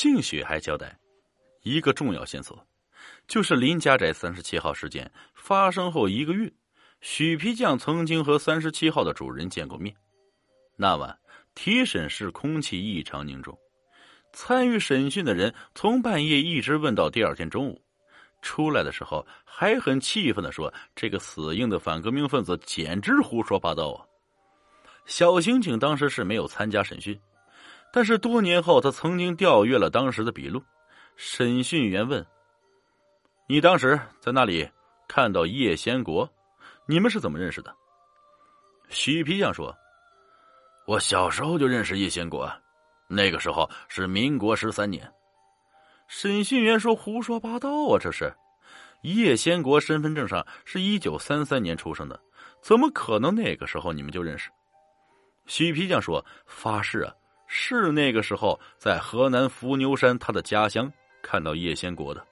兴许还交代一个重要线索，就是林家宅三十七号事件发生后一个月，许皮匠曾经和三十七号的主人见过面。那晚提审室空气异常凝重，参与审讯的人从半夜一直问到第二天中午。出来的时候还很气愤的说：“这个死硬的反革命分子简直胡说八道啊！”小刑警当时是没有参加审讯，但是多年后他曾经调阅了当时的笔录。审讯员问：“你当时在那里看到叶先国？你们是怎么认识的？”许皮匠说：“我小时候就认识叶先国，那个时候是民国十三年。”审讯员说：“胡说八道啊！这是叶先国身份证上是一九三三年出生的，怎么可能那个时候你们就认识？”许皮匠说：“发誓啊，是那个时候在河南伏牛山他的家乡看到叶先国的。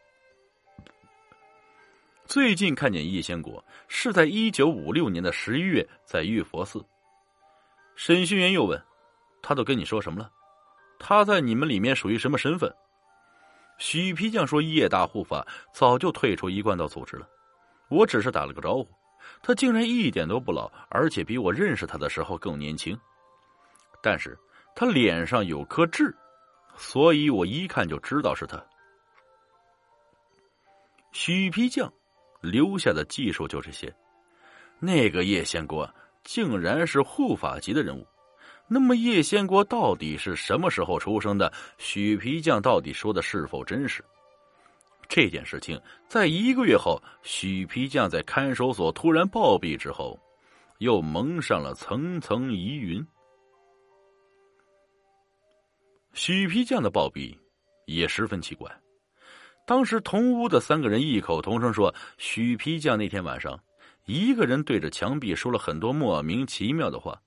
最近看见叶先国是在一九五六年的十一月在玉佛寺。”审讯员又问：“他都跟你说什么了？他在你们里面属于什么身份？”许皮匠说：“叶大护法早就退出一贯道组织了，我只是打了个招呼。他竟然一点都不老，而且比我认识他的时候更年轻。但是他脸上有颗痣，所以我一看就知道是他。”许皮匠留下的技术就这些。那个叶仙国竟然是护法级的人物。那么叶仙国到底是什么时候出生的？许皮匠到底说的是否真实？这件事情在一个月后，许皮匠在看守所突然暴毙之后，又蒙上了层层疑云。许皮匠的暴毙也十分奇怪。当时同屋的三个人异口同声说，许皮匠那天晚上一个人对着墙壁说了很多莫名其妙的话。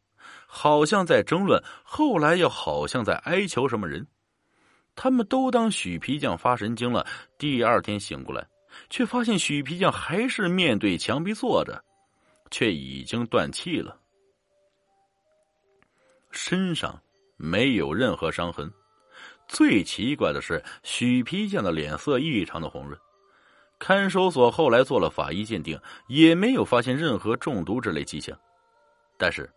好像在争论，后来又好像在哀求什么人。他们都当许皮匠发神经了。第二天醒过来，却发现许皮匠还是面对墙壁坐着，却已经断气了，身上没有任何伤痕。最奇怪的是，许皮匠的脸色异常的红润。看守所后来做了法医鉴定，也没有发现任何中毒之类迹象，但是。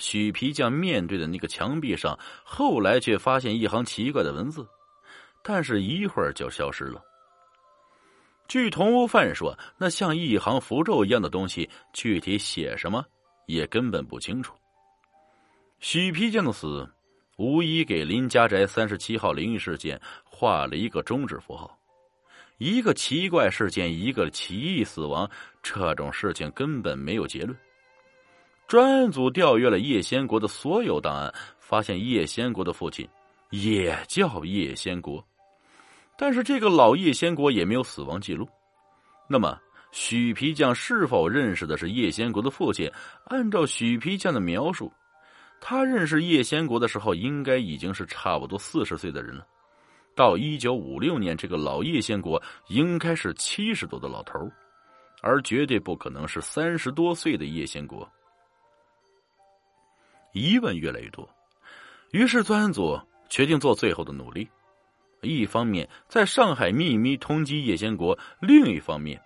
许皮匠面对的那个墙壁上，后来却发现一行奇怪的文字，但是一会儿就消失了。据同屋犯人说，那像一行符咒一样的东西，具体写什么也根本不清楚。许皮匠的死，无疑给林家宅三十七号灵异事件画了一个终止符号。一个奇怪事件，一个奇异死亡，这种事情根本没有结论。专案组调阅了叶先国的所有档案，发现叶先国的父亲也叫叶先国，但是这个老叶先国也没有死亡记录。那么，许皮匠是否认识的是叶先国的父亲？按照许皮匠的描述，他认识叶先国的时候，应该已经是差不多四十岁的人了。到一九五六年，这个老叶先国应该是七十多的老头而绝对不可能是三十多岁的叶先国。疑问越来越多，于是专案组决定做最后的努力。一方面在上海秘密通缉叶先国，另一方面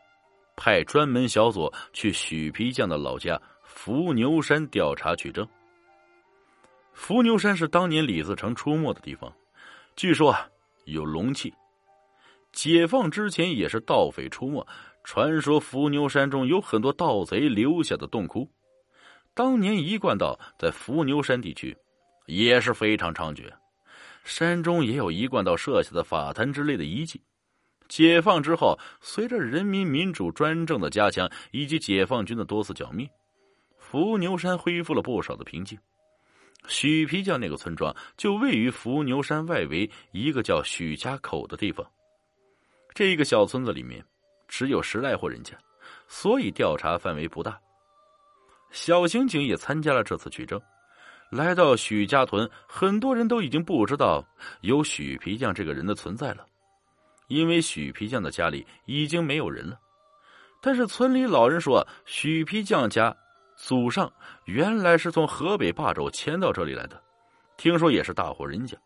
派专门小组去许皮匠的老家伏牛山调查取证。伏牛山是当年李自成出没的地方，据说有龙气。解放之前也是盗匪出没，传说伏牛山中有很多盗贼留下的洞窟。当年一贯道在伏牛山地区也是非常猖獗，山中也有一贯道设下的法坛之类的遗迹。解放之后，随着人民民主专政的加强以及解放军的多次剿灭，伏牛山恢复了不少的平静。许皮匠那个村庄就位于伏牛山外围一个叫许家口的地方。这个小村子里面只有十来户人家，所以调查范围不大。小刑警也参加了这次取证，来到许家屯，很多人都已经不知道有许皮匠这个人的存在了，因为许皮匠的家里已经没有人了。但是村里老人说，许皮匠家祖上原来是从河北霸州迁到这里来的，听说也是大户人家，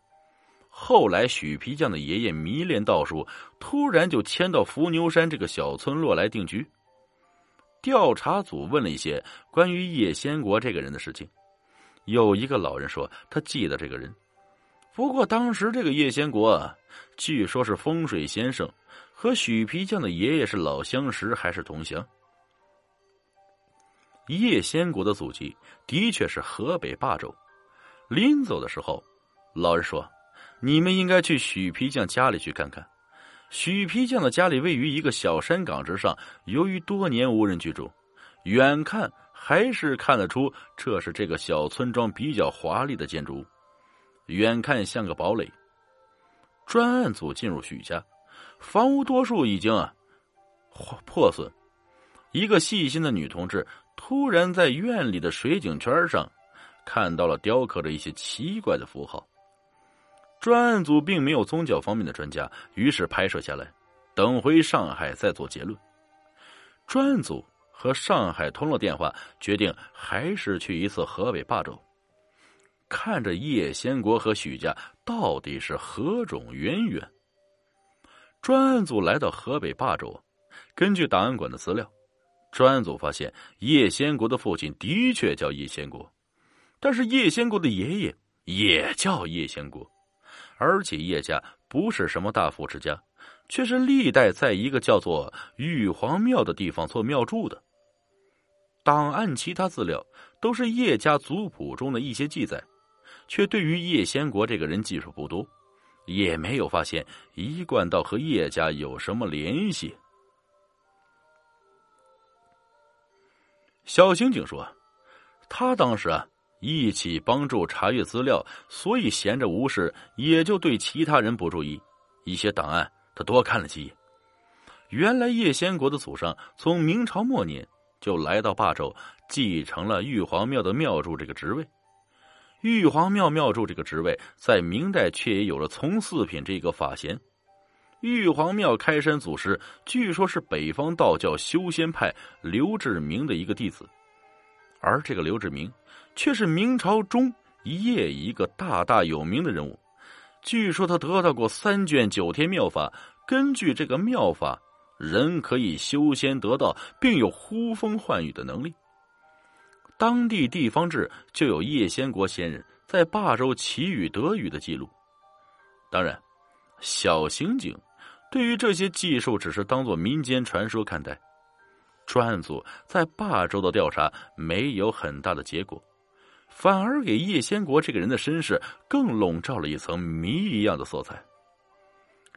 后来许皮匠的爷爷迷恋道术，突然就迁到伏牛山这个小村落来定居。调查组问了一些关于叶先国这个人的事情，有一个老人说他记得这个人，不过当时这个叶先国据说是风水先生，和许皮匠的爷爷是老相识还是同乡。叶先国的祖籍的确是河北霸州。临走的时候，老人说：“你们应该去许皮匠家里去看看。”许皮匠的家里位于一个小山岗之上，由于多年无人居住，远看还是看得出这是这个小村庄比较华丽的建筑物，远看像个堡垒。专案组进入许家，房屋多数已经啊破损。一个细心的女同志突然在院里的水井圈上看到了雕刻着一些奇怪的符号。专案组并没有宗教方面的专家，于是拍摄下来，等回上海再做结论。专案组和上海通了电话，决定还是去一次河北霸州，看着叶先国和许家到底是何种渊源。专案组来到河北霸州，根据档案馆的资料，专案组发现叶先国的父亲的确叫叶先国，但是叶先国的爷爷也叫叶先国。而且叶家不是什么大富之家，却是历代在一个叫做玉皇庙的地方做庙祝的。档案其他资料都是叶家族谱中的一些记载，却对于叶先国这个人记述不多，也没有发现一贯道和叶家有什么联系。小刑警说，他当时啊。一起帮助查阅资料，所以闲着无事，也就对其他人不注意。一些档案他多看了几眼。原来叶先国的祖上从明朝末年就来到霸州，继承了玉皇庙的庙祝这个职位。玉皇庙庙祝这个职位在明代却也有了从四品这个法衔。玉皇庙开山祖师据说是北方道教修仙派刘志明的一个弟子，而这个刘志明。却是明朝中叶一个大大有名的人物，据说他得到过三卷九天妙法，根据这个妙法，人可以修仙得道，并有呼风唤雨的能力。当地地方志就有叶先国仙人在霸州祈雨得雨的记录。当然，小刑警对于这些技术只是当做民间传说看待。专案组在霸州的调查没有很大的结果。反而给叶先国这个人的身世更笼罩了一层谜一样的色彩。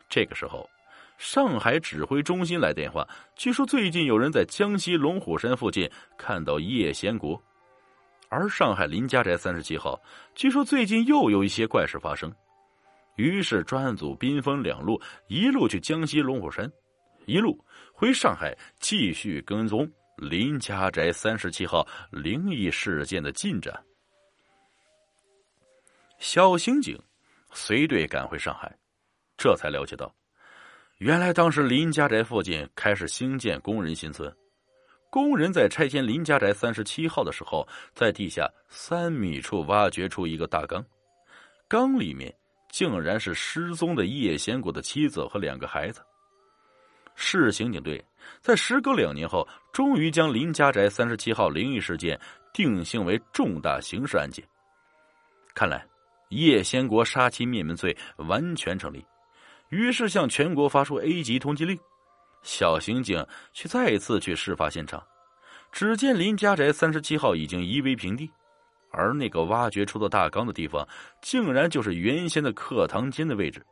这个时候，上海指挥中心来电话，据说最近有人在江西龙虎山附近看到叶先国，而上海林家宅三十七号，据说最近又有一些怪事发生。于是专案组兵分两路，一路去江西龙虎山，一路回上海继续跟踪林家宅三十七号灵异事件的进展。小刑警随队赶回上海，这才了解到，原来当时林家宅附近开始兴建工人新村，工人在拆迁林家宅三十七号的时候，在地下三米处挖掘出一个大缸，缸里面竟然是失踪的叶先国的妻子和两个孩子。市刑警队在时隔两年后，终于将林家宅三十七号灵异事件定性为重大刑事案件，看来。叶先国杀妻灭门罪完全成立，于是向全国发出 A 级通缉令。小刑警却再次去事发现场，只见林家宅三十七号已经夷为平地，而那个挖掘出的大缸的地方，竟然就是原先的课堂间的位置。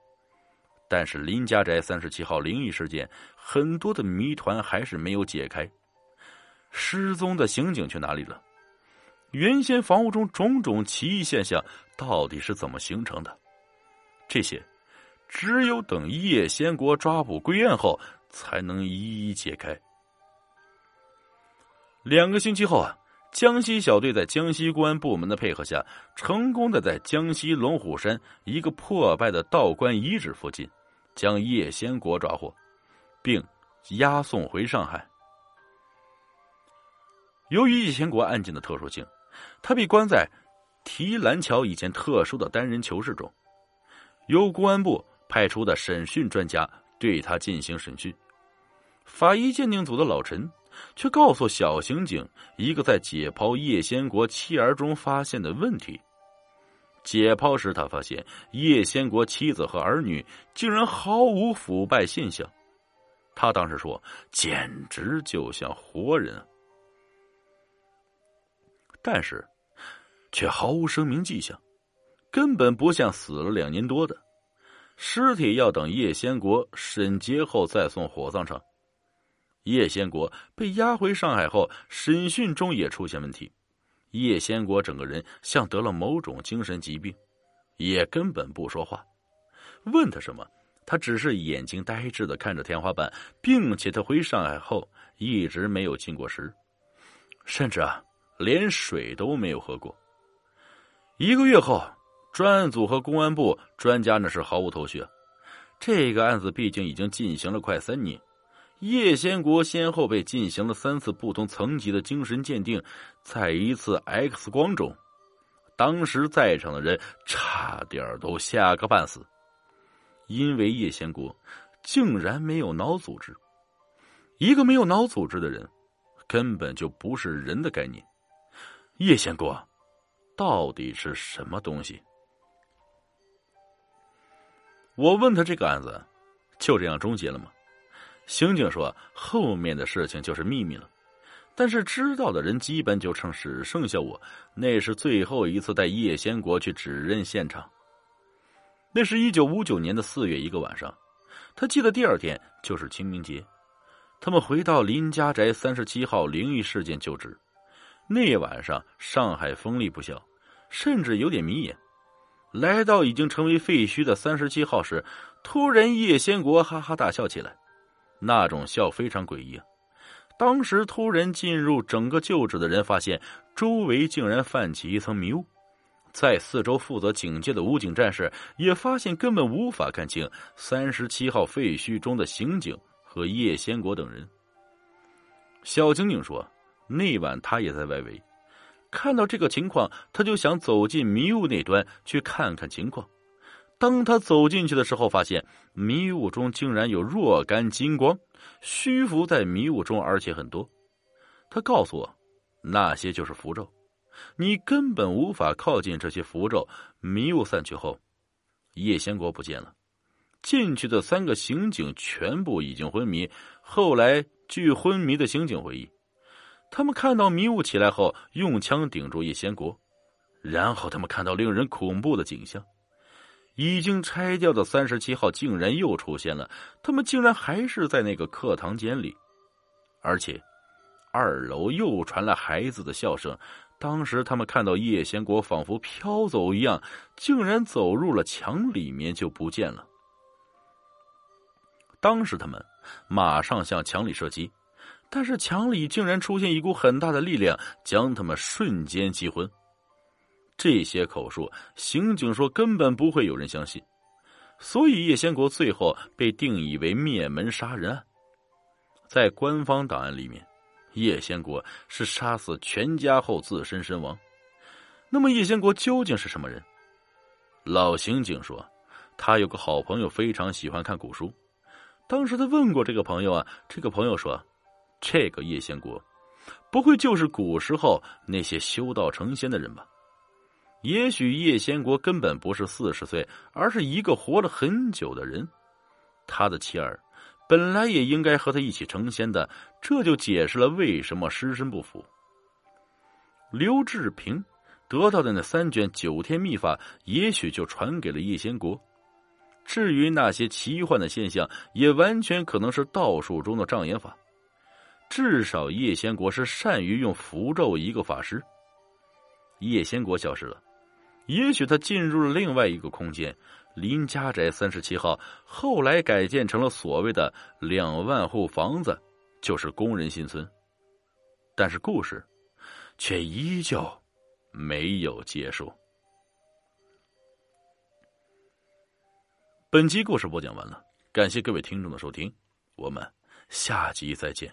但是林家宅三十七号灵异事件，很多的谜团还是没有解开，失踪的刑警去哪里了？原先房屋中种种奇异现象到底是怎么形成的？这些只有等叶先国抓捕归案后才能一一解开。两个星期后啊，江西小队在江西公安部门的配合下，成功的在江西龙虎山一个破败的道观遗址附近，将叶先国抓获，并押送回上海。由于叶先国案件的特殊性。他被关在提篮桥一间特殊的单人囚室中，由公安部派出的审讯专家对他进行审讯。法医鉴定组的老陈却告诉小刑警一个在解剖叶先国妻儿中发现的问题：解剖时，他发现叶先国妻子和儿女竟然毫无腐败现象。他当时说：“简直就像活人。”但是，却毫无生命迹象，根本不像死了两年多的尸体。要等叶先国审结后再送火葬场。叶先国被押回上海后，审讯中也出现问题。叶先国整个人像得了某种精神疾病，也根本不说话。问他什么，他只是眼睛呆滞的看着天花板，并且他回上海后一直没有进过食，甚至啊。连水都没有喝过。一个月后，专案组和公安部专家那是毫无头绪。这个案子毕竟已经进行了快三年，叶先国先后被进行了三次不同层级的精神鉴定，在一次 X 光中，当时在场的人差点都吓个半死，因为叶先国竟然没有脑组织。一个没有脑组织的人，根本就不是人的概念。叶先国到底是什么东西？我问他这个案子就这样终结了吗？刑警说后面的事情就是秘密了，但是知道的人基本就剩只剩下我。那是最后一次带叶先国去指认现场。那是一九五九年的四月一个晚上，他记得第二天就是清明节，他们回到林家宅三十七号灵异事件旧址。那晚上，上海风力不小，甚至有点迷眼。来到已经成为废墟的三十七号时，突然叶先国哈哈大笑起来，那种笑非常诡异。当时突然进入整个旧址的人发现，周围竟然泛起一层迷雾，在四周负责警戒的武警战士也发现根本无法看清三十七号废墟中的刑警和叶先国等人。小刑警说。那晚他也在外围，看到这个情况，他就想走进迷雾那端去看看情况。当他走进去的时候，发现迷雾中竟然有若干金光虚浮在迷雾中，而且很多。他告诉我，那些就是符咒，你根本无法靠近这些符咒。迷雾散去后，叶先国不见了，进去的三个刑警全部已经昏迷。后来，据昏迷的刑警回忆。他们看到迷雾起来后，用枪顶住叶先国，然后他们看到令人恐怖的景象：已经拆掉的三十七号竟然又出现了，他们竟然还是在那个课堂间里，而且二楼又传来孩子的笑声。当时他们看到叶先国仿佛飘走一样，竟然走入了墙里面就不见了。当时他们马上向墙里射击。但是墙里竟然出现一股很大的力量，将他们瞬间击昏。这些口述，刑警说根本不会有人相信，所以叶先国最后被定义为灭门杀人案。在官方档案里面，叶先国是杀死全家后自身身亡。那么叶先国究竟是什么人？老刑警说，他有个好朋友非常喜欢看古书。当时他问过这个朋友啊，这个朋友说。这个叶先国，不会就是古时候那些修道成仙的人吧？也许叶先国根本不是四十岁，而是一个活了很久的人。他的妻儿本来也应该和他一起成仙的，这就解释了为什么尸身不腐。刘志平得到的那三卷九天秘法，也许就传给了叶先国。至于那些奇幻的现象，也完全可能是道术中的障眼法。至少叶先国是善于用符咒一个法师。叶先国消失了，也许他进入了另外一个空间——林家宅三十七号，后来改建成了所谓的两万户房子，就是工人新村。但是故事却依旧没有结束。本集故事播讲完了，感谢各位听众的收听，我们下集再见。